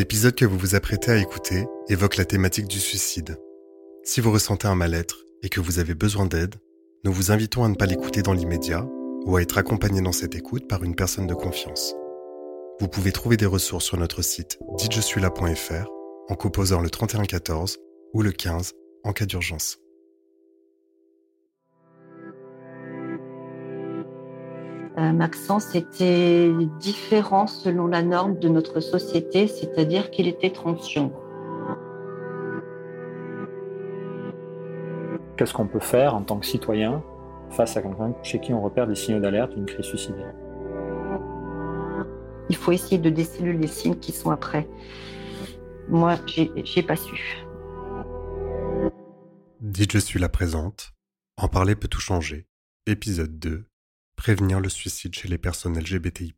L'épisode que vous vous apprêtez à écouter évoque la thématique du suicide. Si vous ressentez un mal-être et que vous avez besoin d'aide, nous vous invitons à ne pas l'écouter dans l'immédiat ou à être accompagné dans cette écoute par une personne de confiance. Vous pouvez trouver des ressources sur notre site dites-je-suis-là.fr en composant le 3114 ou le 15 en cas d'urgence. Euh, Maxence était différent selon la norme de notre société, c'est-à-dire qu'il était transgenre. Qu'est-ce qu'on peut faire en tant que citoyen face à quelqu'un chez qui on repère des signaux d'alerte d'une crise suicidaire? Il faut essayer de déceler les signes qui sont après. Moi, j'ai pas su. Dites je suis la présente. En parler peut tout changer. Épisode 2. Prévenir le suicide chez les personnes LGBTI.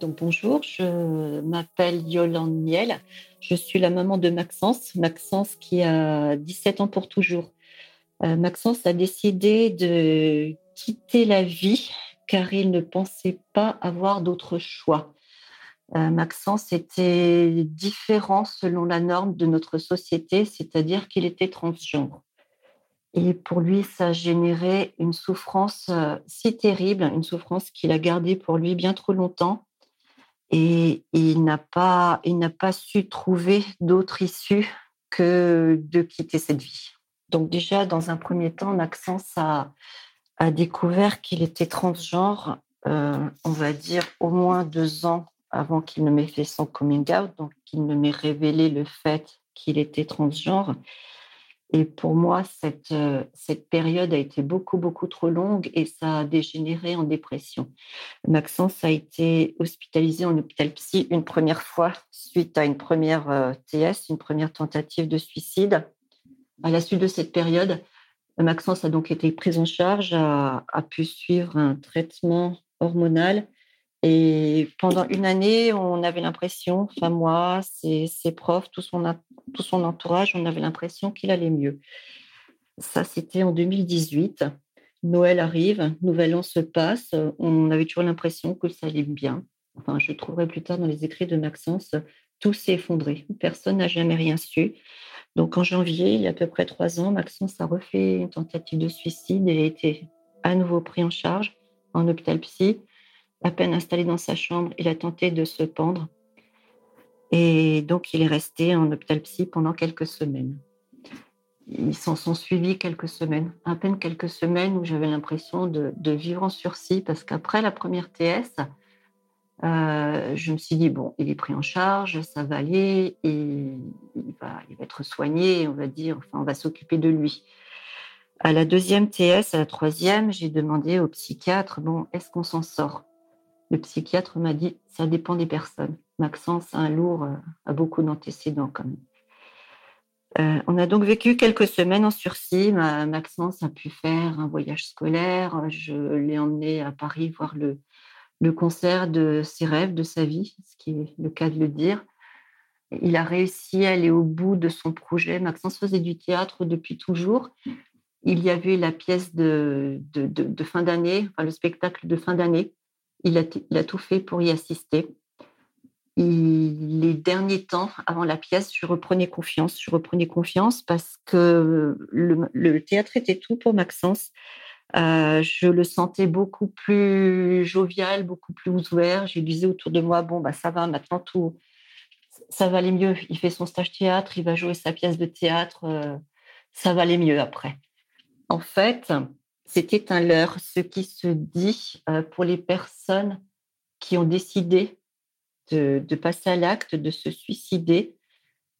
Donc bonjour, je m'appelle Yolande Miel. Je suis la maman de Maxence, Maxence qui a 17 ans pour toujours. Euh, Maxence a décidé de quitter la vie car il ne pensait pas avoir d'autre choix. Euh, Maxence était différent selon la norme de notre société, c'est-à-dire qu'il était transgenre. Et pour lui, ça a généré une souffrance euh, si terrible, une souffrance qu'il a gardée pour lui bien trop longtemps. Et il n'a pas, il n'a pas su trouver d'autre issue que de quitter cette vie. Donc déjà, dans un premier temps, Maxence a, a découvert qu'il était transgenre, euh, on va dire au moins deux ans avant qu'il ne m'ait fait son coming out, donc qu'il ne m'ait révélé le fait qu'il était transgenre. Et pour moi, cette, euh, cette période a été beaucoup, beaucoup trop longue et ça a dégénéré en dépression. Maxence a été hospitalisé en hôpital psy une première fois suite à une première euh, TS, une première tentative de suicide. À la suite de cette période, Maxence a donc été prise en charge, a, pu suivre un traitement hormonal. Et pendant une année, on avait l'impression, enfin moi, ses, profs, tout son, tout son entourage, on avait l'impression qu'il allait mieux. Ça, c'était en 2018. Noël arrive, Nouvel An se passe, on avait toujours l'impression que ça allait bien. Enfin, je trouverai plus tard dans les écrits de Maxence, tout s'est effondré. Personne n'a jamais rien su. Donc en janvier, il y a à peu près trois ans, Maxence a refait une tentative de suicide et a été à nouveau pris en charge en hôpital psy. À peine installé dans sa chambre, il a tenté de se pendre. Et donc, il est resté en hôpital psy pendant quelques semaines. Ils s'en sont suivis quelques semaines, à peine quelques semaines où j'avais l'impression de, de, vivre en sursis parce qu'après la première TS, euh, je me suis dit, bon, il est pris en charge, ça va aller, et il va, être soigné, on va dire, enfin, on va s'occuper de lui. À la deuxième TS, à la troisième, j'ai demandé au psychiatre, bon, est-ce qu'on s'en sort? Le psychiatre m'a dit, ça dépend des personnes. Maxence, un lourd, euh, a beaucoup d'antécédents quand même. Euh, on a donc vécu quelques semaines en sursis. Maxence a pu faire un voyage scolaire. Je l'ai emmené à Paris voir le, le concert de ses rêves, de sa vie, ce qui est le cas de le dire. Il a réussi à aller au bout de son projet. Maxence faisait du théâtre depuis toujours. Il y avait la pièce de, fin d'année, enfin, le spectacle de fin d'année. Il a, tout fait pour y assister. les derniers temps, avant la pièce, je reprenais confiance. Je reprenais confiance parce que le théâtre était tout pour Maxence. Euh, je le sentais beaucoup plus jovial, beaucoup plus ouvert. J'ai disais autour de moi, bon, bah, ça va, maintenant tout, ça va aller mieux. Il fait son stage théâtre, il va jouer sa pièce de théâtre, euh, ça va aller mieux après. En fait, c'était un leurre. Ce qui se dit euh, pour les personnes qui ont décidé de, passer à l'acte, de se suicider,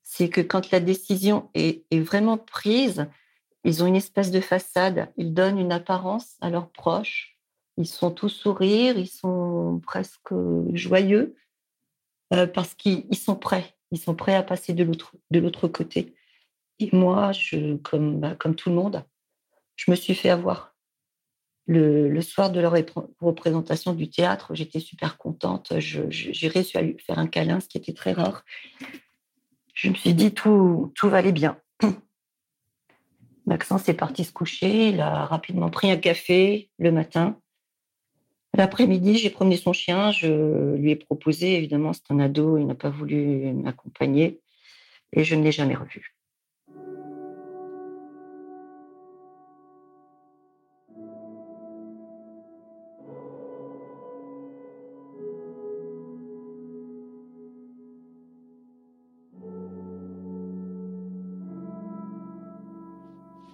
c'est que quand la décision est vraiment prise, ils ont une espèce de façade, ils donnent une apparence à leurs proches, ils sont tous sourires, ils sont presque joyeux euh, parce qu'ils sont prêts, ils sont prêts à passer de l'autre, côté. Et moi, bah, comme tout le monde, je me suis fait avoir. Le, soir de leur représentation du théâtre, j'étais super contente. J'ai réussi à lui faire un câlin, ce qui était très rare. Je me suis dit, tout, tout va aller bien. Maxence est parti se coucher. Il a rapidement pris un café le matin. L'après-midi, j'ai promené son chien. Je lui ai proposé, évidemment, c'est un ado, il n'a pas voulu m'accompagner. Et je ne l'ai jamais revu.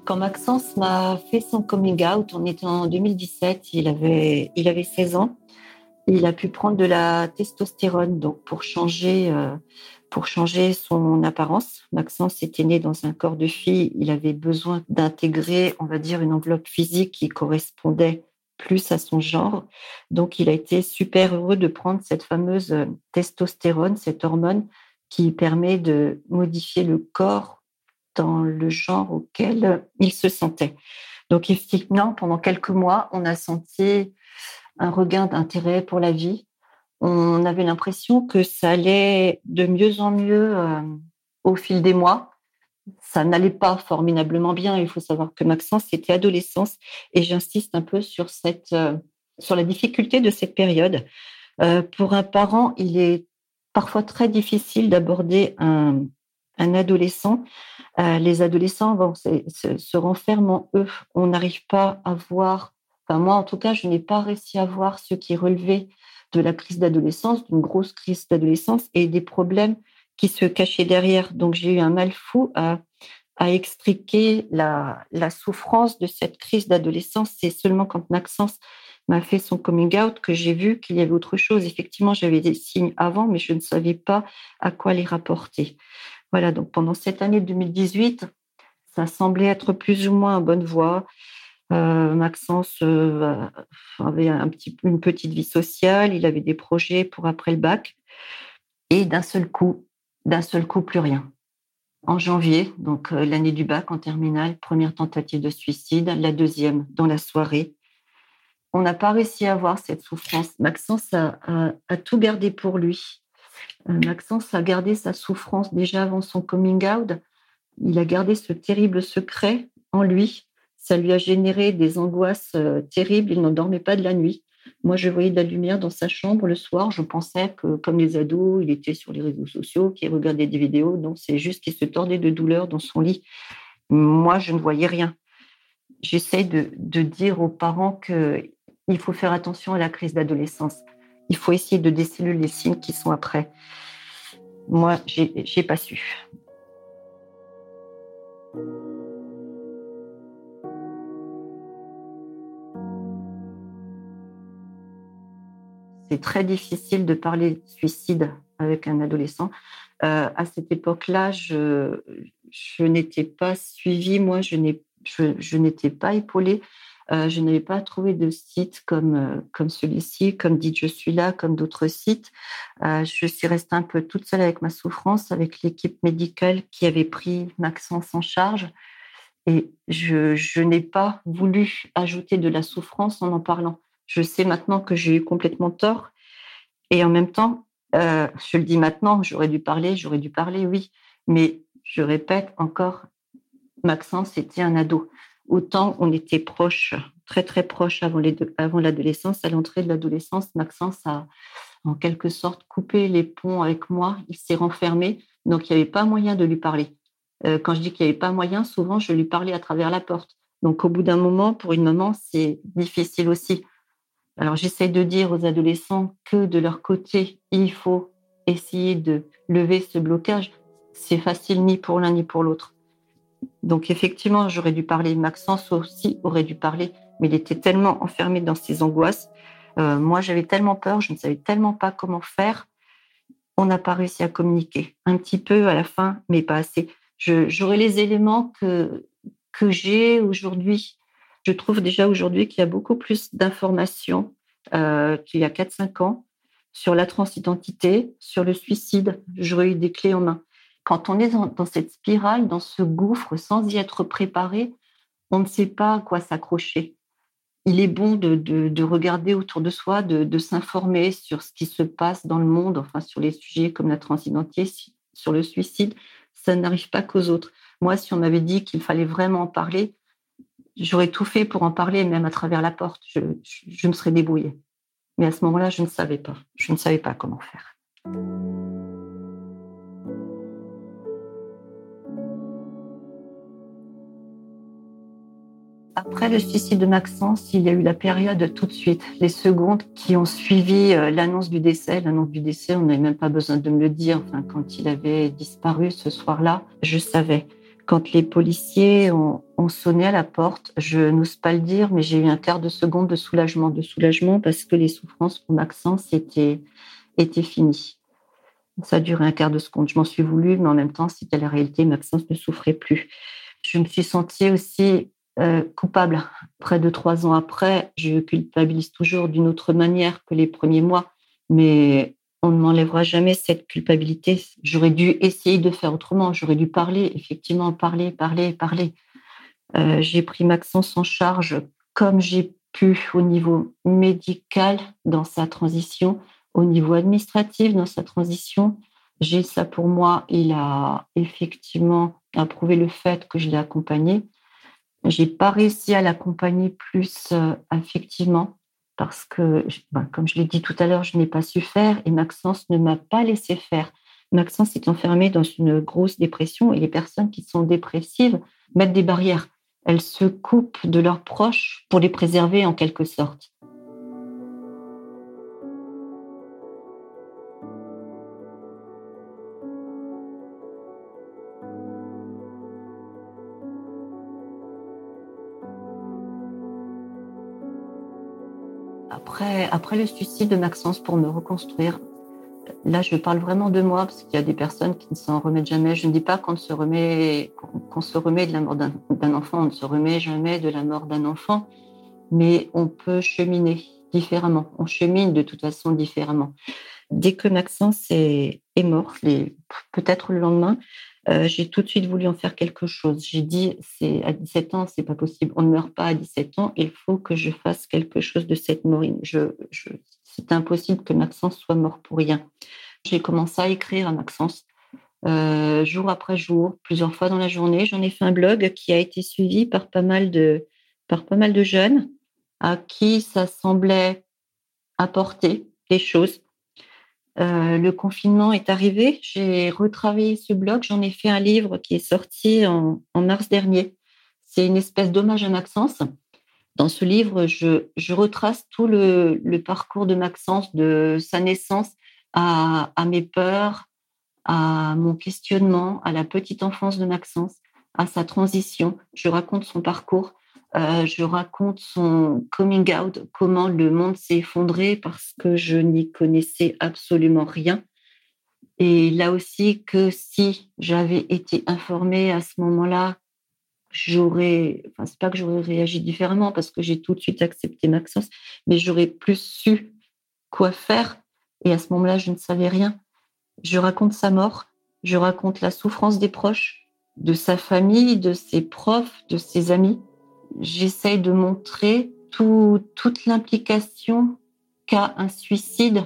Quand Maxence m'a fait son coming out, on était en 2017, il avait, il avait 16 ans. Il a pu prendre de la testostérone donc pour changer, euh, pour changer son apparence. Maxence était né dans un corps de fille. Il avait besoin d'intégrer, on va dire, une enveloppe physique qui correspondait plus à son genre. Donc, il a été super heureux de prendre cette fameuse testostérone, cette hormone qui permet de modifier le corps dans le genre auquel il se sentait. Donc effectivement, pendant quelques mois, on a senti un regain d'intérêt pour la vie. On avait l'impression que ça allait de mieux en mieux euh, au fil des mois. Ça n'allait pas formidablement bien. Il faut savoir que Maxence était adolescence et j'insiste un peu sur cette euh, sur la difficulté de cette période. Euh, pour un parent, il est parfois très difficile d'aborder un, un adolescent, euh, les adolescents se, renferment en eux. On n'arrive pas à voir, enfin moi en tout cas, je n'ai pas réussi à voir ce qui relevait de la crise d'adolescence, d'une grosse crise d'adolescence et des problèmes qui se cachaient derrière. Donc j'ai eu un mal fou à, expliquer la, la, souffrance de cette crise d'adolescence. C'est seulement quand Maxence m'a fait son coming out que j'ai vu qu'il y avait autre chose. Effectivement, j'avais des signes avant, mais je ne savais pas à quoi les rapporter. Voilà, donc pendant cette année 2018, ça semblait être plus ou moins en bonne voie. Euh, Maxence euh, avait une petite vie sociale, il avait des projets pour après le bac, et d'un seul coup, d'un seul coup, plus rien. En janvier, donc euh, l'année du bac en terminale, première tentative de suicide, la deuxième dans la soirée. On n'a pas réussi à avoir cette souffrance. Maxence a tout gardé pour lui. Maxence a gardé sa souffrance déjà avant son coming out. Il a gardé ce terrible secret en lui. Ça lui a généré des angoisses euh, terribles. Il n'en dormait pas de la nuit. Moi, je voyais de la lumière dans sa chambre le soir. Je pensais que, comme les ados, il était sur les réseaux sociaux, qu'il regardait des vidéos. Non, c'est juste qu'il se tordait de douleur dans son lit. Moi, je ne voyais rien. J'essaie de dire aux parents qu'il faut faire attention à la crise d'adolescence il faut essayer de déceler les signes qui sont après. Moi, j'ai pas su. C'est très difficile de parler de suicide avec un adolescent. Euh, à cette époque-là, je, je n'étais pas suivie, moi, je n'étais pas épaulée. Euh, je n'avais pas trouvé de site comme, euh, comme celui-ci, comme dit Je suis là, comme d'autres sites. Euh, je suis restée un peu toute seule avec ma souffrance, avec l'équipe médicale qui avait pris Maxence en charge. Et je, je n'ai pas voulu ajouter de la souffrance en en parlant. Je sais maintenant que j'ai eu complètement tort. Et en même temps, je le dis maintenant, j'aurais dû parler, j'aurais dû parler, oui. Mais je répète encore, Maxence était un ado autant on était proches, très très proches avant, l'adolescence. À l'entrée de l'adolescence, Maxence a en quelque sorte coupé les ponts avec moi. Il s'est renfermé, donc il n'y avait pas moyen de lui parler. Euh, quand je dis qu'il n'y avait pas moyen, souvent je lui parlais à travers la porte. Donc au bout d'un moment, pour une maman, c'est difficile aussi. Alors j'essaie de dire aux adolescents que de leur côté, il faut essayer de lever ce blocage. C'est facile ni pour l'un ni pour l'autre. Donc effectivement, j'aurais dû parler. Maxence aussi aurait dû parler, mais il était tellement enfermé dans ses angoisses. Euh, moi, j'avais tellement peur, je ne savais tellement pas comment faire. On n'a pas réussi à communiquer. Un petit peu à la fin, mais pas assez. J'aurais les éléments que, j'ai aujourd'hui. Je trouve déjà aujourd'hui qu'il y a beaucoup plus d'informations euh, qu'il y a 4-5 ans sur la transidentité, sur le suicide. J'aurais eu des clés en main. Quand on est dans, cette spirale, dans ce gouffre, sans y être préparé, on ne sait pas à quoi s'accrocher. il est bon de, regarder autour de soi, de, s'informer sur ce qui se passe dans le monde, enfin sur les sujets comme la transidentité, sur le suicide. Ça n'arrive pas qu'aux autres. Moi, si on m'avait dit qu'il fallait vraiment en parler, j'aurais tout fait pour en parler, même à travers la porte. Je, je me serais débrouillée. Mais à ce moment-là, je ne savais pas. Je ne savais pas comment faire. Après le suicide de Maxence, il y a eu la période tout de suite, les secondes qui ont suivi euh, l'annonce du décès. L'annonce du décès, on n'avait même pas besoin de me le dire. Quand il avait disparu ce soir-là, je savais. Quand les policiers ont, sonné à la porte, je n'ose pas le dire, mais j'ai eu un quart de seconde de soulagement, de soulagement parce que les souffrances pour Maxence étaient, étaient finies. Ça a duré un quart de seconde. Je m'en suis voulu, mais en même temps, c'était la réalité. Maxence ne souffrait plus. Je me suis sentie aussi euh, coupable. Près de trois ans après, je culpabilise toujours d'une autre manière que les premiers mois, mais on ne m'enlèvera jamais cette culpabilité. J'aurais dû essayer de faire autrement. J'aurais dû parler, effectivement, parler, parler, parler. Euh, j'ai pris Maxence en charge comme j'ai pu au niveau médical dans sa transition, au niveau administratif dans sa transition. J'ai ça pour moi. Il a effectivement approuvé le fait que je l'ai accompagné. J'ai pas réussi à l'accompagner plus euh, affectivement parce que, ben, comme je l'ai dit tout à l'heure, je n'ai pas su faire et Maxence ne m'a pas laissé faire. Maxence est enfermé dans une grosse dépression et les personnes qui sont dépressives mettent des barrières. Elles se coupent de leurs proches pour les préserver en quelque sorte. Après, le suicide de Maxence, pour me reconstruire, là, je parle vraiment de moi parce qu'il y a des personnes qui ne s'en remettent jamais. Je ne dis pas qu'on se remet, qu'on se remet de la mort d'un enfant, on ne se remet jamais de la mort d'un enfant, mais on peut cheminer différemment. On chemine de toute façon différemment. Dès que Maxence est, est mort, peut-être le lendemain, euh, j'ai tout de suite voulu en faire quelque chose. J'ai dit, c'est à 17 ans, c'est pas possible. On ne meurt pas à 17 ans. Il faut que je fasse quelque chose de cette mort. Je, c'est impossible que Maxence soit mort pour rien. J'ai commencé à écrire à Maxence euh, jour après jour, plusieurs fois dans la journée. J'en ai fait un blog qui a été suivi par pas mal de, par pas mal de jeunes à qui ça semblait apporter des choses. Euh, le confinement est arrivé, j'ai retravaillé ce blog, j'en ai fait un livre qui est sorti en, mars dernier. C'est une espèce d'hommage à Maxence. Dans ce livre, je, retrace tout le, parcours de Maxence, de sa naissance à, mes peurs, à mon questionnement, à la petite enfance de Maxence, à sa transition. Je raconte son parcours. Euh, je raconte son coming out, comment le monde s'est effondré parce que je n'y connaissais absolument rien. Et là aussi, que si j'avais été informée à ce moment-là, j'aurais, enfin, c'est pas que j'aurais réagi différemment parce que j'ai tout de suite accepté Maxence, mais j'aurais plus su quoi faire. Et à ce moment-là, je ne savais rien. Je raconte sa mort, je raconte la souffrance des proches, de sa famille, de ses profs, de ses amis j'essaye de montrer toute l'implication qu'a un suicide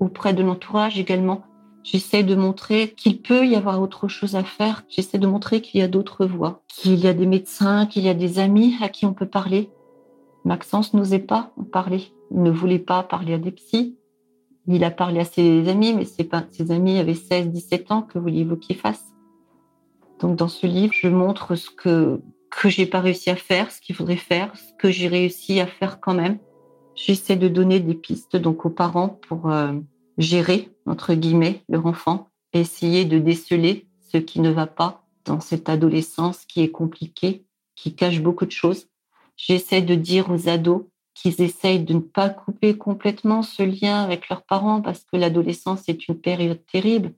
auprès de l'entourage également. J'essaie de montrer qu'il peut y avoir autre chose à faire. J'essaie de montrer qu'il y a d'autres voies, qu'il y a des médecins, qu'il y a des amis à qui on peut parler. Maxence n'osait pas en parler. Il ne voulait pas parler à des psys. Il a parlé à ses amis, mais ses, ses amis avaient 16, 17 ans. Que voulez-vous qu'il fasse Donc, dans ce livre, je montre ce que que j'ai pas réussi à faire, ce qu'il faudrait faire, ce que j'ai réussi à faire quand même. J'essaie de donner des pistes donc aux parents pour euh, gérer entre guillemets leur enfant, essayer de déceler ce qui ne va pas dans cette adolescence qui est compliquée, qui cache beaucoup de choses. J'essaie de dire aux ados qu'ils essayent de ne pas couper complètement ce lien avec leurs parents parce que l'adolescence est une période terrible.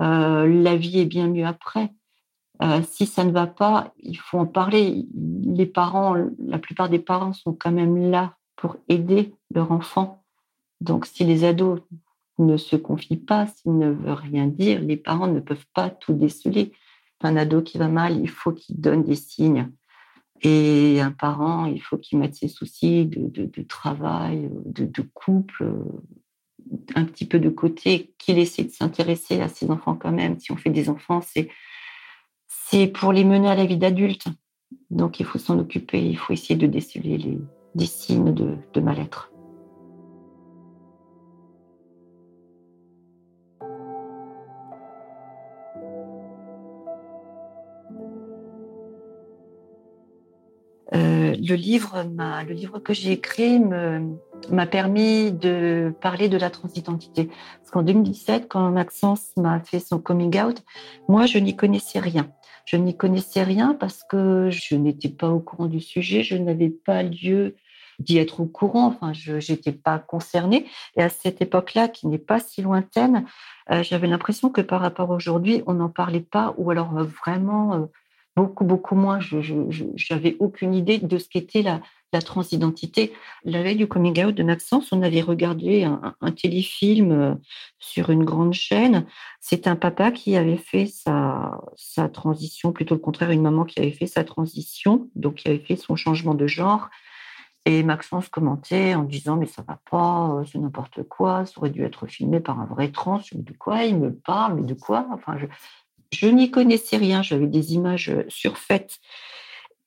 Euh, la vie est bien mieux après. Euh, si ça ne va pas, il faut en parler. Les parents, la plupart des parents sont quand même là pour aider leur enfant. Donc, si les ados ne se confient pas, s'ils ne veulent rien dire, les parents ne peuvent pas tout déceler. Un ado qui va mal, il faut qu'il donne des signes. Et un parent, il faut qu'il mette ses soucis de, travail, de, de, couple, un petit peu de côté, qu'il essaie de s'intéresser à ses enfants quand même. Si on fait des enfants, c'est c'est pour les mener à la vie d'adulte. Donc il faut s'en occuper, il faut essayer de déceler les, signes de, de mal-être. Le livre, le livre que j'ai écrit m'a permis de parler de la transidentité. Parce qu'en 2017, quand Maxence m'a fait son coming out, moi, je n'y connaissais rien. Je n'y connaissais rien parce que je n'étais pas au courant du sujet, je n'avais pas lieu d'y être au courant, enfin, je n'étais pas concernée. Et à cette époque-là, qui n'est pas si lointaine, euh, j'avais l'impression que par rapport à aujourd'hui, on n'en parlait pas, ou alors euh, vraiment beaucoup, beaucoup moins. Je n'avais aucune idée de ce qu'était la, transidentité. La veille du coming out de Maxence, on avait regardé un, téléfilm euh, sur une grande chaîne. C'est un papa qui avait fait sa, sa transition, plutôt le contraire, une maman qui avait fait sa transition, donc qui avait fait son changement de genre. Et Maxence commentait en disant mais ça va pas, euh, c'est n'importe quoi, ça aurait dû être filmé par un vrai trans. Mais de quoi il me parle Mais de quoi? Enfin, je, je n'y connaissais rien, j'avais des images euh, surfaites.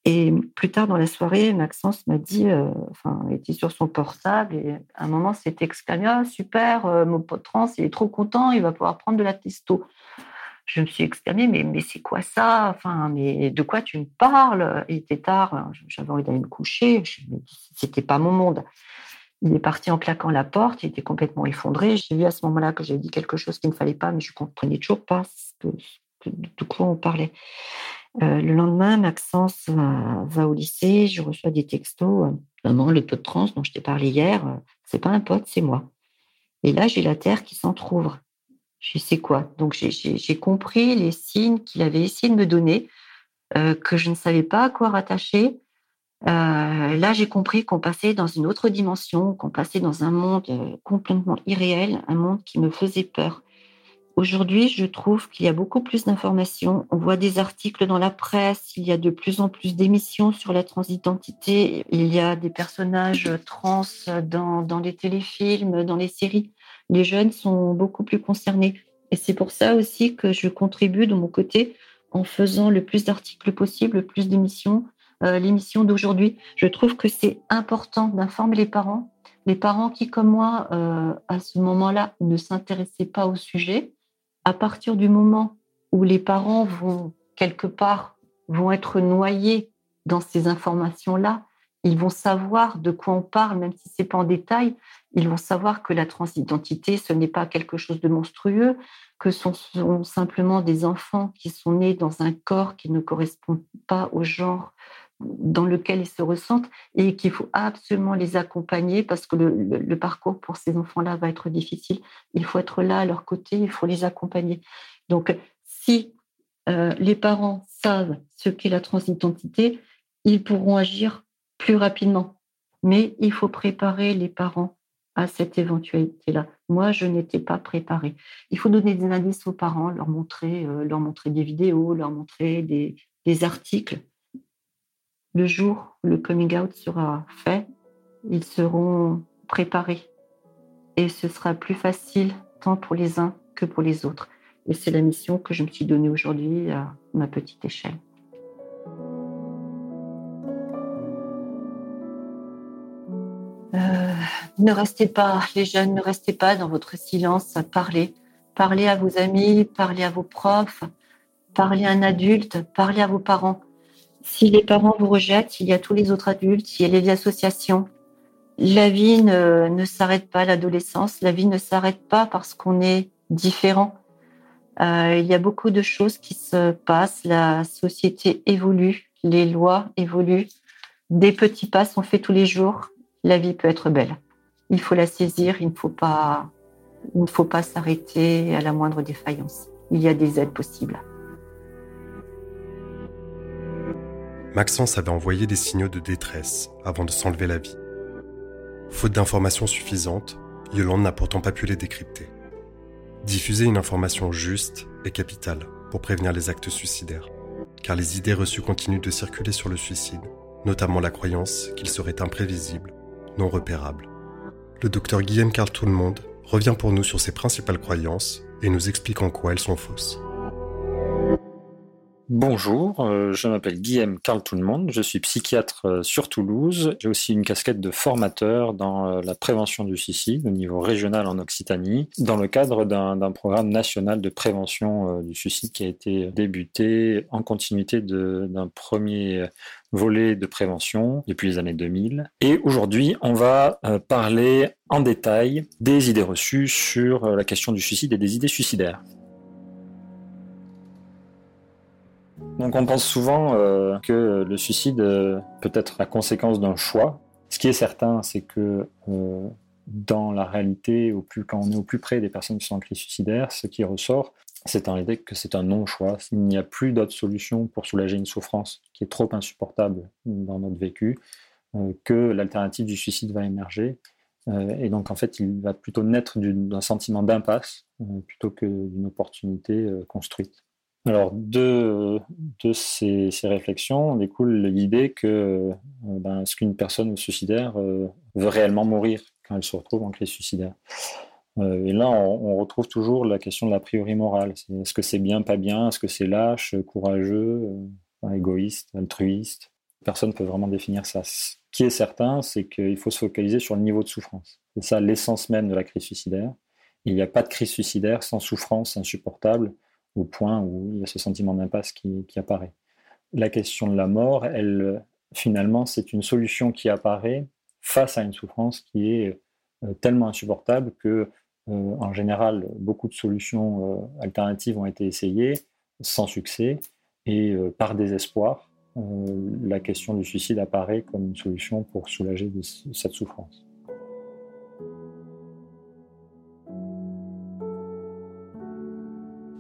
Et plus tard dans la soirée, Maxence m'a dit, euh, enfin, il était sur son portable et à un moment, c'était exclamé ah, super, euh, mon pote trans, il est trop content, il va pouvoir prendre de la testo. Je me suis exclamée, mais, mais c'est quoi ça? Enfin, mais de quoi tu me parles? Il était tard, j'avais envie d'aller me coucher. C'était pas mon monde. Il est parti en claquant la porte, il était complètement effondré. J'ai vu à ce moment-là que j'avais dit quelque chose qu'il ne fallait pas, mais je comprenais toujours pas ce que, de, quoi on parlait. Euh, le lendemain, Maxence va, au lycée, je reçois des textos. Maman, le pote trans dont je t'ai parlé hier, euh, c'est pas un pote, c'est moi. Et là, j'ai la terre qui s'entr'ouvre. Je sais quoi? Donc, j'ai compris les signes qu'il avait essayé de me donner, euh, que je ne savais pas à quoi rattacher. là, j'ai compris qu'on passait dans une autre dimension, qu'on passait dans un monde complètement irréel, un monde qui me faisait peur. Aujourd'hui, je trouve qu'il y a beaucoup plus d'informations. On voit des articles dans la presse, il y a de plus en plus d'émissions sur la transidentité, il y a des personnages trans dans, dans les téléfilms, dans les séries. Les jeunes sont beaucoup plus concernés. Et c'est pour ça aussi que je contribue de mon côté en faisant le plus d'articles possible, le plus d'émissions. Euh, l'émission d'aujourd'hui, je trouve que c'est important d'informer les parents, les parents qui, comme moi, euh, à ce moment-là, ne s'intéressaient pas au sujet, à partir du moment où les parents vont quelque part vont être noyés dans ces informations-là, ils vont savoir de quoi on parle, même si c'est pas en détail. Ils vont savoir que la transidentité, ce n'est pas quelque chose de monstrueux, que ce sont simplement des enfants qui sont nés dans un corps qui ne correspond pas au genre dans lequel ils se ressentent et qu'il faut absolument les accompagner parce que le, parcours pour ces enfants-là va être difficile. Il faut être là à leur côté, il faut les accompagner. Donc, si euh, les parents savent ce qu'est la transidentité, ils pourront agir plus rapidement. Mais il faut préparer les parents à cette éventualité-là. Moi, je n'étais pas préparée. Il faut donner des indices aux parents, leur montrer, euh, leur montrer des vidéos, leur montrer des articles le jour où le coming out sera fait, ils seront préparés. Et ce sera plus facile tant pour les uns que pour les autres. Et c'est la mission que je me suis donnée aujourd'hui à ma petite échelle. Euh, ne restez pas, les jeunes, ne restez pas dans votre silence, parlez. Parlez à vos amis, parlez à vos profs, parlez à un adulte, parlez à vos parents. Si les parents vous rejettent, il y a tous les autres adultes, il y a les associations. La vie ne, s'arrête pas, l'adolescence, la vie ne s'arrête pas parce qu'on est différent. Euh, il y a beaucoup de choses qui se passent, la société évolue, les lois évoluent, des petits pas sont faits tous les jours, la vie peut être belle. Il faut la saisir, il ne faut pas, il ne faut pas s'arrêter à la moindre défaillance. Il y a des aides possibles. Maxence avait envoyé des signaux de détresse avant de s'enlever la vie. Faute d'informations suffisantes, Yolande n'a pourtant pas pu les décrypter. Diffuser une information juste est capital pour prévenir les actes suicidaires, car les idées reçues continuent de circuler sur le suicide notamment la croyance qu'il serait imprévisible, non repérable. Le docteur Guillaume Carl Tout-le-Monde revient pour nous sur ses principales croyances et nous explique en quoi elles sont fausses. Bonjour, euh, je m'appelle Guillaume Carl Tout-le-Monde, je suis psychiatre euh, sur Toulouse. J'ai aussi une casquette de formateur dans euh, la prévention du suicide au niveau régional en Occitanie, dans le cadre d'un programme national de prévention du suicide qui a été débuté en continuité d'un premier volet de prévention depuis les années 2000. Et aujourd'hui, on va parler en détail des idées reçues sur la question du suicide et des idées suicidaires. Donc on pense souvent euh, que le suicide euh, peut être la conséquence d'un choix. Ce qui est certain, c'est que euh, dans la réalité, au plus, quand on est au plus près des personnes qui sont en crise suicidaire, ce qui ressort, c'est en réalité que c'est un non-choix. Il n'y a plus d'autre solution pour soulager une souffrance qui est trop insupportable dans notre vécu, que l'alternative du suicide va émerger. et donc en fait, il va plutôt naître d'un sentiment d'impasse plutôt que d'une opportunité construite. Alors, de, ces, réflexions découle l'idée que euh, ben, est-ce qu'une personne suicidaire euh, veut réellement mourir quand elle se retrouve en crise suicidaire euh, Et là, on, retrouve toujours la question de l'a priori morale. Est-ce que c'est bien, pas bien? Est-ce que c'est lâche, courageux, égoïste, altruiste? Personne ne peut vraiment définir ça. Ce qui est certain, c'est qu'il faut se focaliser sur le niveau de souffrance. C'est ça l'essence même de la crise suicidaire. Il n'y a pas de crise suicidaire sans souffrance insupportable au point où il y a ce sentiment d'impasse qui, apparaît. La question de la mort, elle, finalement, c'est une solution qui apparaît face à une souffrance qui est euh, tellement insupportable que, euh, en général, beaucoup de solutions euh, alternatives ont été essayées sans succès et par désespoir, la question du suicide apparaît comme une solution pour soulager cette souffrance.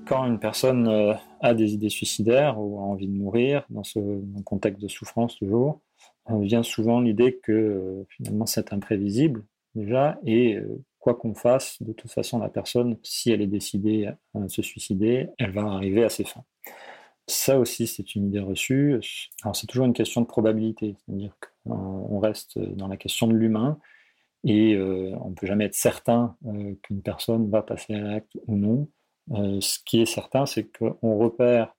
Quand une personne euh, a des idées suicidaires ou a envie de mourir, dans ce contexte de souffrance toujours, euh, vient souvent l'idée que euh, finalement c'est imprévisible déjà, et quoi qu'on fasse, de toute façon la personne, si elle est décidée à se suicider, elle va arriver à ses fins. Ça aussi, c'est une idée reçue. Alors c'est toujours une question de probabilité, c'est-à-dire qu'on reste dans la question de l'humain, et on ne peut jamais être certain qu'une personne va passer à l'acte ou non. Euh, ce qui est certain, c'est qu'on repère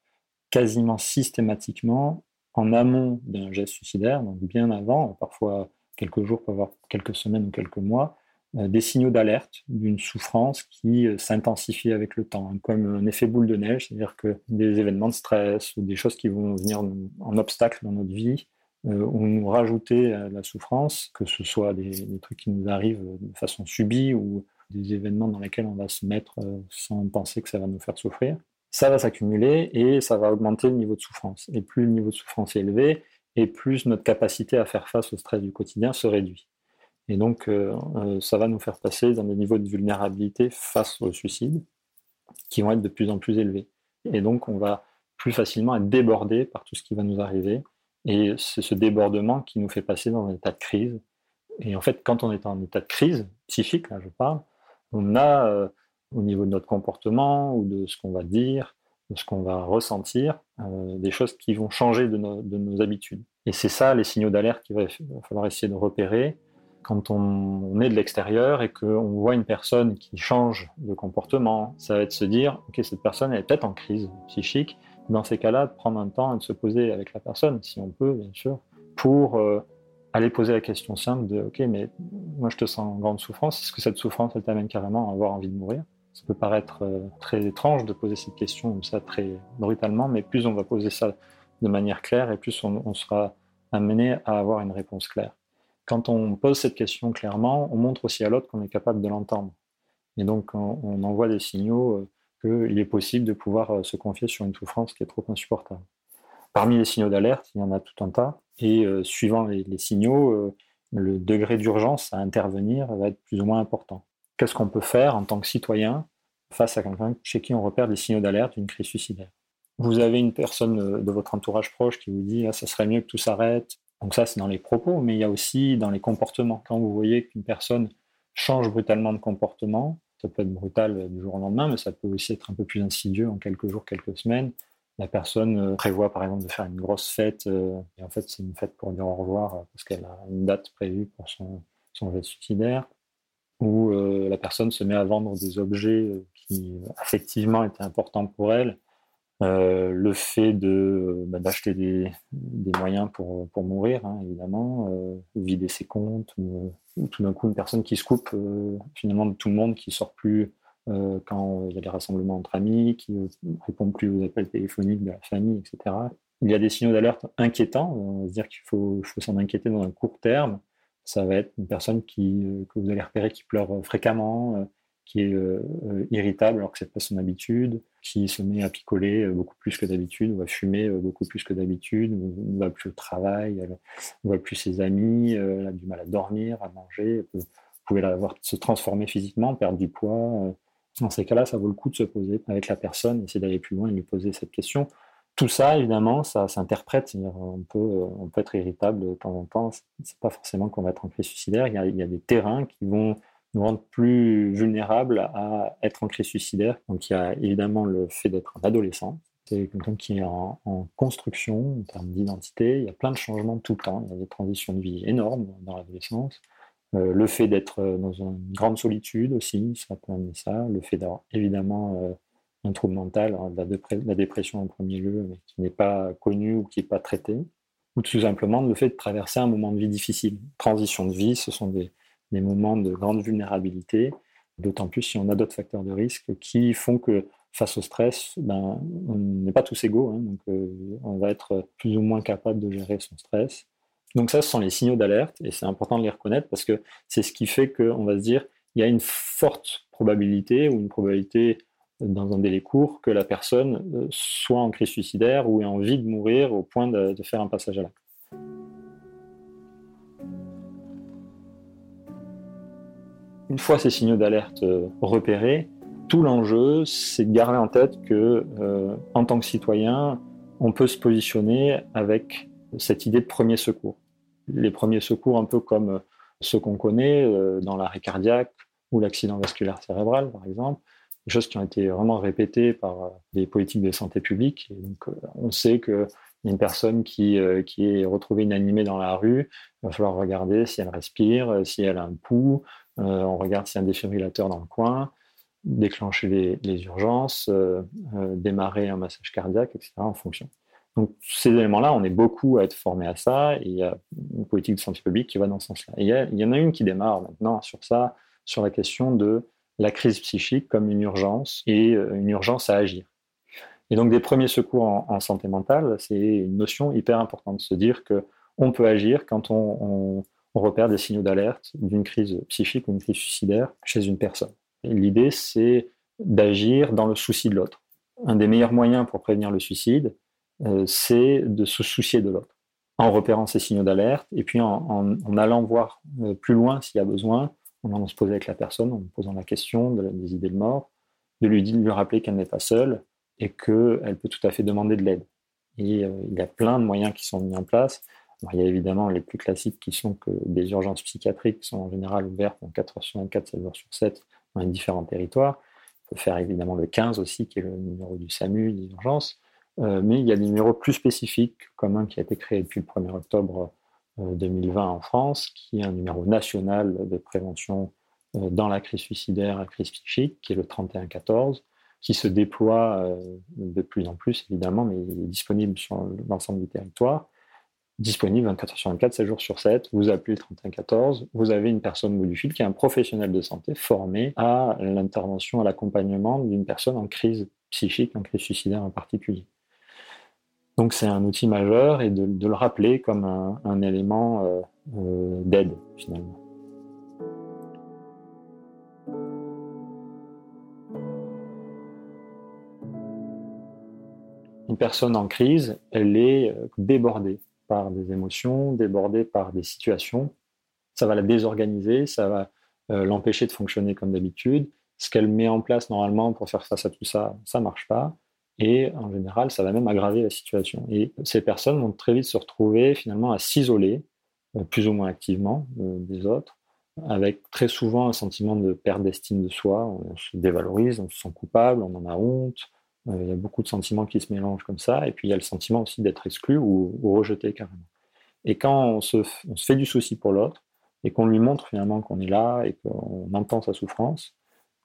quasiment systématiquement en amont d'un geste suicidaire, donc bien avant, parfois quelques jours, parfois quelques semaines ou quelques mois, euh, des signaux d'alerte d'une souffrance qui euh, s'intensifie avec le temps, hein, comme un effet boule de neige, c'est-à-dire que des événements de stress ou des choses qui vont venir en obstacle dans notre vie ou nous rajouter la souffrance, que ce soit des, des, trucs qui nous arrivent de façon subie ou des événements dans lesquels on va se mettre euh, sans penser que ça va nous faire souffrir, ça va s'accumuler et ça va augmenter le niveau de souffrance. Et plus le niveau de souffrance est élevé, et plus notre capacité à faire face au stress du quotidien se réduit. Et donc, euh, euh, ça va nous faire passer dans des niveaux de vulnérabilité face au suicide qui vont être de plus en plus élevés. Et donc, on va plus facilement être débordé par tout ce qui va nous arriver. Et c'est ce débordement qui nous fait passer dans un état de crise. Et en fait, quand on est en état de crise psychique, là je parle, on a euh, au niveau de notre comportement ou de ce qu'on va dire, de ce qu'on va ressentir, euh, des choses qui vont changer de nos, habitudes. Et c'est ça les signaux d'alerte qu'il va, falloir essayer de repérer quand on, est de l'extérieur et qu'on voit une personne qui change de comportement. Ça va être se dire, ok, cette personne est peut-être en crise psychique. Dans ces cas-là, prendre un temps et de se poser avec la personne, si on peut, bien sûr, pour euh, aller poser la question simple de OK, mais moi je te sens en grande souffrance, est-ce que cette souffrance elle t'amène carrément à avoir envie de mourir? Ça peut paraître euh, très étrange de poser cette question comme ça très brutalement, mais plus on va poser ça de manière claire et plus on, sera amené à avoir une réponse claire. Quand on pose cette question clairement, on montre aussi à l'autre qu'on est capable de l'entendre. Et donc on, envoie des signaux euh, qu'il est possible de pouvoir euh, se confier sur une souffrance qui est trop insupportable. Parmi les signaux d'alerte, il y en a tout un tas. Et euh, suivant les, signaux, euh, le degré d'urgence à intervenir va être plus ou moins important. Qu'est-ce qu'on peut faire en tant que citoyen face à quelqu'un chez qui on repère des signaux d'alerte d'une crise suicidaire? Vous avez une personne euh, de votre entourage proche qui vous dit ah, ça serait mieux que tout s'arrête. Donc ça, c'est dans les propos, mais il y a aussi dans les comportements. Quand vous voyez qu'une personne change brutalement de comportement, ça peut être brutal du jour au lendemain, mais ça peut aussi être un peu plus insidieux en quelques jours, quelques semaines, la personne prévoit par exemple de faire une grosse fête, et en fait c'est une fête pour dire au revoir parce qu'elle a une date prévue pour son, son geste suicidaire, ou la personne se met à vendre des objets qui effectivement étaient importants pour elle, euh, le fait de bah, d'acheter des, des, moyens pour, pour mourir, hein, évidemment, euh, vider ses comptes, ou, tout d'un coup une personne qui se coupe euh, finalement de tout le monde, qui sort plus euh, quand il y a des rassemblements entre amis, qui ne répond plus aux appels téléphoniques de la famille, etc. Il y a des signaux d'alerte inquiétants, on va se dire qu'il faut, s'en inquiéter dans un court terme. Ça va être une personne qui, que vous allez repérer qui pleure fréquemment, qui est euh, euh, irritable alors que c'est pas son habitude, qui se met à picoler euh, beaucoup plus que d'habitude, ou à fumer beaucoup plus que d'habitude, ne va plus au travail, ne voit plus ses amis, elle a du mal à dormir, à manger, vous pouvez la voir se transformer physiquement, perdre du poids. Dans ces cas-là, ça vaut le coup de se poser avec la personne, essayer d'aller plus loin et lui poser cette question. Tout ça, évidemment, ça s'interprète. On peut, on peut être irritable de temps en temps. C'est pas forcément qu'on va être en crise suicidaire. Il y, a, des terrains qui vont nous rendre plus vulnérables à être en crise suicidaire. Donc il y a évidemment le fait d'être un adolescent. C'est quelqu'un qui est en, construction en termes d'identité. Il y a plein de changements tout le temps. Il y a des transitions de vie énormes dans l'adolescence. Euh, le fait d'être dans une grande solitude aussi, ça peut amener ça. Le fait d'avoir évidemment euh, un trouble mental, hein, la, dépression en premier lieu, mais qui n'est pas connu ou qui n'est pas traité. Ou tout simplement le fait de traverser un moment de vie difficile. Transition de vie, ce sont des, moments de grande vulnérabilité, d'autant plus si on a d'autres facteurs de risque qui font que face au stress, ben, on n'est pas tous égaux, hein, donc euh, on va être plus ou moins capable de gérer son stress. Donc ça, ce sont les signaux d'alerte, et c'est important de les reconnaître parce que c'est ce qui fait qu'on va se dire, il y a une forte probabilité ou une probabilité dans un délai court que la personne euh, soit en crise suicidaire ou ait envie de mourir au point de, faire un passage à l'acte. Une fois ces signaux d'alerte euh, repérés, tout l'enjeu, c'est de garder en tête que, euh, en tant que citoyen, on peut se positionner avec cette idée de premier secours. Les premiers secours, un peu comme ceux qu'on connaît euh, dans l'arrêt cardiaque ou l'accident vasculaire cérébral, par exemple, des choses qui ont été vraiment répétées par des politiques de santé publique. Donc, on sait que une personne qui, qui est retrouvée inanimée dans la rue, il va falloir regarder si elle respire, si elle a un pouls, euh, on regarde s'il y a un défibrillateur dans le coin, déclencher les, urgences, euh, euh, démarrer un massage cardiaque, etc. en fonction. Donc ces éléments-là, on est beaucoup à être formés à ça et il y a une politique de santé publique qui va dans ce sens-là. Il y, en a une qui démarre maintenant sur ça, sur la question de la crise psychique comme une urgence et une urgence à agir. Et donc des premiers secours en, santé mentale, c'est une notion hyper importante se dire que on peut agir quand on on repère des signaux d'alerte d'une crise psychique ou une crise suicidaire chez une personne. L'idée, c'est d'agir dans le souci de l'autre. Un des meilleurs moyens pour prévenir le suicide, euh, c'est de se soucier de l'autre, en repérant ces signaux d'alerte et puis en, allant voir euh, plus loin s'il y a besoin, en allant se poser avec la personne, en posant la question des idées de mort, de lui, lui rappeler qu'elle n'est pas seule et qu'elle peut tout à fait demander de l'aide. Et euh, il y a plein de moyens qui sont mis en place il y a évidemment les plus classiques qui sont que des urgences psychiatriques sont en général ouvertes en 4 heures sur 24, 7 jours sur 7 dans les différents territoires. Il faut faire évidemment le 15 aussi, qui est le numéro du SAMU, des urgences. Euh, mais il y a des numéros plus spécifiques, comme un qui a été créé depuis le 1er octobre 2020 euh, en France, qui est un numéro national de prévention euh, dans la crise suicidaire, la crise psychique, qui est le 3114, qui se déploie de plus en plus évidemment, mais il est disponible sur l'ensemble du territoire disponible 24 heures sur 24, 7 jours sur 7. Vous appelez le 3114, vous avez une personne bout du fil qui est un professionnel de santé formé à l'intervention, à l'accompagnement d'une personne en crise psychique, en crise suicidaire en particulier. Donc c'est un outil majeur et de, le rappeler comme un, élément euh, euh, d'aide finalement. Une personne en crise, elle est euh, débordée par des émotions, débordée par des situations. Ça va la désorganiser, ça va l'empêcher de fonctionner comme d'habitude. Ce qu'elle met en place normalement pour faire face à tout ça, ça marche pas. Et en général, ça va même aggraver la situation. Et ces personnes vont très vite se retrouver finalement à s'isoler, euh, plus ou moins activement euh, des autres, avec très souvent un sentiment de perte d'estime de soi. On se dévalorise, on se sent coupable, on en a honte, il y a beaucoup de sentiments qui se mélangent comme ça, et puis il y a le sentiment aussi d'être exclu ou, rejeté carrément. Et quand on se, fait du souci pour l'autre, et qu'on lui montre finalement qu'on est là et qu'on entend sa souffrance,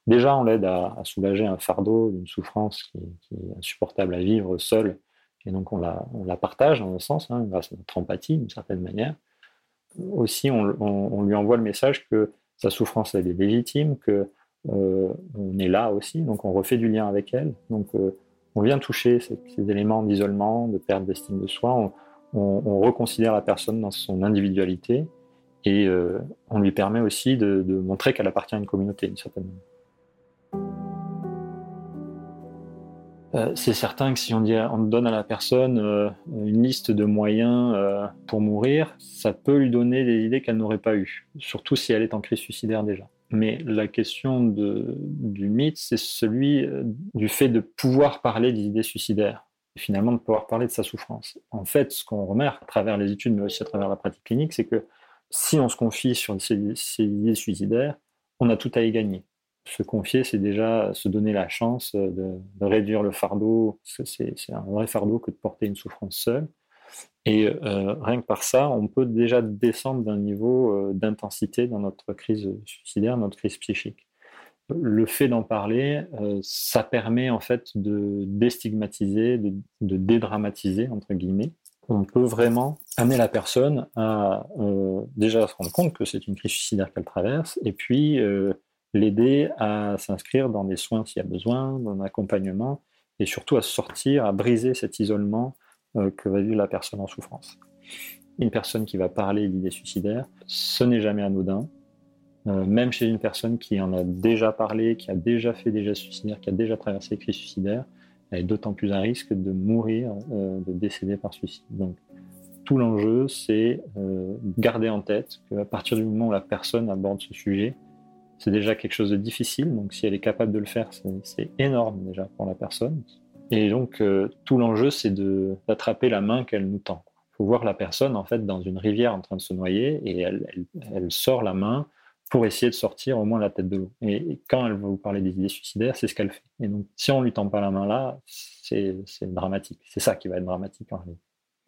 déjà on l'aide à, soulager un fardeau, une souffrance qui, est insupportable à vivre seul, et donc on la, partage dans un sens, hein, grâce à notre empathie d'une certaine manière. Aussi, on, lui envoie le message que sa souffrance elle est légitime, que euh, on est là aussi, donc on refait du lien avec elle. Donc euh, on vient toucher ces, éléments d'isolement, de perte d'estime de soi. On, reconsidère la personne dans son individualité et euh, on lui permet aussi de montrer qu'elle appartient à une communauté d'une certaine manière. Euh, c'est certain que si on, donne à la personne euh, une liste de moyens euh, pour mourir, ça peut lui donner des idées qu'elle n'aurait pas eues, surtout si elle est en crise suicidaire déjà. Mais la question du mythe, c'est celui du fait de pouvoir parler des idées suicidaires et finalement de pouvoir parler de sa souffrance. En fait, ce qu'on remarque à travers les études, mais aussi à travers la pratique clinique, c'est que si on se confie sur ces idées suicidaires, on a tout à y gagner se confier, c'est déjà se donner la chance de, réduire le fardeau. C'est un vrai fardeau que de porter une souffrance seule. Et euh, rien que par ça, on peut déjà descendre d'un niveau euh, d'intensité dans notre crise suicidaire, notre crise psychique. Le fait d'en parler, euh, ça permet en fait de déstigmatiser, de, de, dédramatiser, entre guillemets. On peut vraiment amener la personne à déjà se rendre compte que c'est une crise suicidaire qu'elle traverse, et puis l'aider à s'inscrire dans des soins s'il y a besoin, dans un accompagnement, et surtout à sortir, à briser cet isolement euh, que va vivre la personne en souffrance. Une personne qui va parler d'idées suicidaires, ce n'est jamais anodin. Euh, même chez une personne qui en a déjà parlé, qui a déjà fait des gestes suicidaires, qui a déjà traversé les crises suicidaires, elle est d'autant plus à risque de mourir, euh, de décéder par suicide. Donc, tout l'enjeu, c'est garder en tête qu'à partir du moment où la personne aborde ce sujet, c'est déjà quelque chose de difficile. Donc, si elle est capable de le faire, c'est énorme déjà pour la personne. Et donc, euh, tout l'enjeu, c'est d'attraper la main qu'elle nous tend. Il faut voir la personne, en fait, dans une rivière en train de se noyer et elle, sort la main pour essayer de sortir au moins la tête de l'eau. Et, quand elle va vous parler des idées suicidaires, c'est ce qu'elle fait. Et donc, si on lui tend pas la main là, c'est dramatique. C'est ça qui va être dramatique en réalité.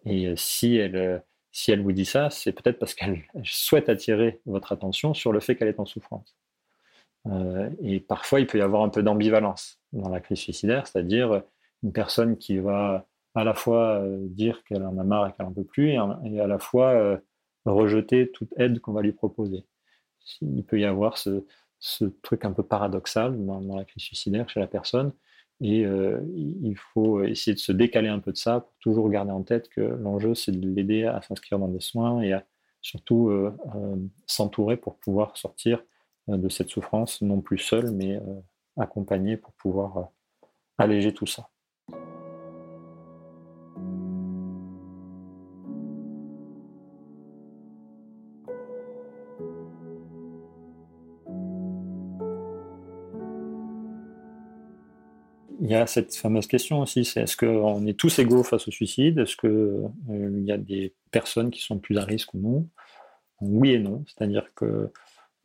Et euh, si elle, euh, si elle vous dit ça, c'est peut-être parce qu'elle souhaite attirer votre attention sur le fait qu'elle est en souffrance. Euh, et parfois, il peut y avoir un peu d'ambivalence dans la crise suicidaire, c'est-à-dire une personne qui va à la fois euh, dire qu'elle en a marre et qu'elle n'en peut plus, et, à la fois euh, rejeter toute aide qu'on va lui proposer. Il peut y avoir ce, truc un peu paradoxal dans, la crise suicidaire chez la personne, et il faut essayer de se décaler un peu de ça pour toujours garder en tête que l'enjeu, c'est de l'aider à s'inscrire dans des soins et à surtout s'entourer pour pouvoir sortir de cette souffrance, non plus seul, mais euh, accompagné pour pouvoir euh, alléger tout ça. il y a cette fameuse question aussi, c'est est-ce qu'on est tous égaux face au suicide? Est-ce qu'il y a des personnes qui sont plus à risque ou non? Oui et non. C'est-à-dire que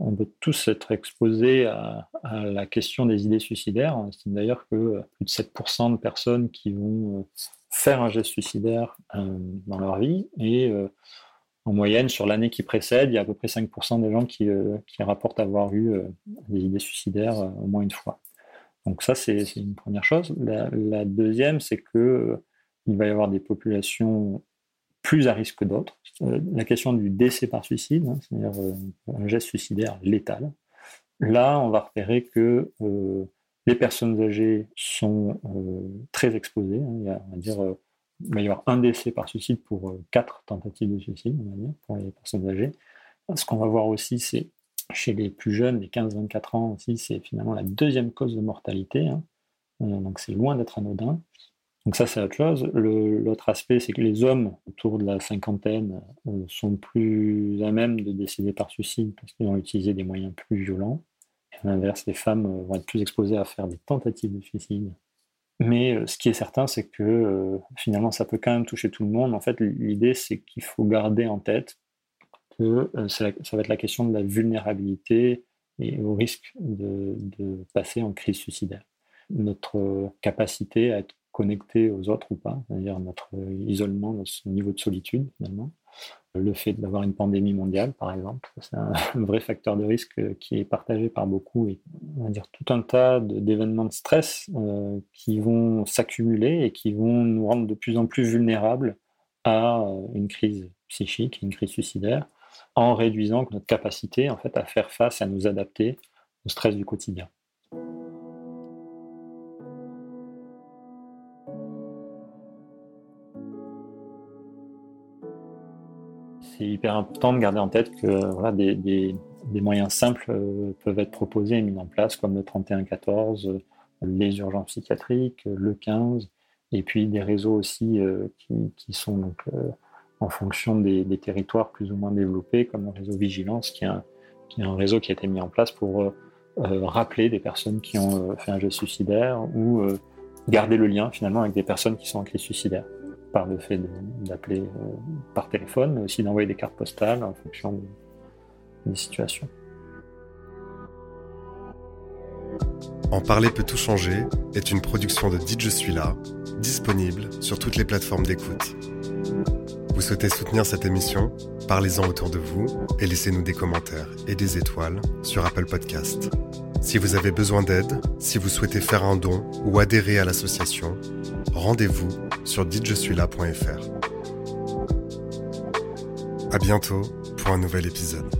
on peut tous être exposés à, la question des idées suicidaires. On estime d'ailleurs que plus de 7% de personnes qui vont euh, faire un geste suicidaire euh, dans leur vie et euh, en moyenne, sur l'année qui précède, il y a à peu près 5% des gens qui, rapportent avoir eu des idées suicidaires au moins une fois. Donc ça, c'est une première chose. La, la deuxième, c'est que il va y avoir des populations plus à risque que d'autres. Euh, la question du décès par suicide, hein, c'est-à-dire euh, un geste suicidaire létal. Là, on va repérer que euh, les personnes âgées sont très exposées. Hein. il, va y avoir un décès par suicide pour quatre tentatives de suicide, on va dire, pour les personnes âgées. Ce qu'on va voir aussi, c'est chez les plus jeunes, les 15-24 ans aussi, c'est finalement la deuxième cause de mortalité. Hein. donc c'est loin d'être anodin. Donc ça, c'est autre chose. L'autre aspect, c'est que les hommes autour de la cinquantaine euh, sont plus à même de décéder par suicide parce qu'ils ont utilisé des moyens plus violents. Et à l'inverse, les femmes euh, vont être plus exposées à faire des tentatives de suicide. Mais euh, ce qui est certain, c'est que finalement, ça peut quand même toucher tout le monde. En fait, l'idée, c'est qu'il faut garder en tête que ça va être la question de la vulnérabilité et au risque de passer en crise suicidaire. notre capacité à être connecté aux autres ou pas, c'est-à-dire notre isolement, notre niveau de solitude finalement. Le fait d'avoir une pandémie mondiale, par exemple, c'est un vrai facteur de risque qui est partagé par beaucoup et on va dire tout un tas d'événements de stress euh, qui vont s'accumuler et qui vont nous rendre de plus en plus vulnérables à euh, une crise psychique, une crise suicidaire, en réduisant notre capacité en fait à faire face, à nous adapter au stress du quotidien. C'est hyper important de garder en tête que voilà, des, des, moyens simples euh, peuvent être proposés et mis en place, comme le 3114, euh, les urgences psychiatriques, le 15, et puis des réseaux aussi euh, qui, qui, sont donc, en fonction des, des, territoires plus ou moins développés, comme le réseau Vigilance, qui est un, qui est un réseau qui a été mis en place pour rappeler des personnes qui ont fait un geste suicidaire ou garder le lien finalement avec des personnes qui sont en crise suicidaire par le fait d'appeler euh, par téléphone, mais aussi d'envoyer des cartes postales en fonction des situations. En parler peut tout changer est une production de Dites Je suis là, disponible sur toutes les plateformes d'écoute. Vous souhaitez soutenir cette émission? Parlez-en autour de vous et laissez-nous des commentaires et des étoiles sur Apple Podcast. Si vous avez besoin d'aide, si vous souhaitez faire un don ou adhérer à l'association, rendez-vous sur ditjessuis-là.fr. À bientôt pour un nouvel épisode.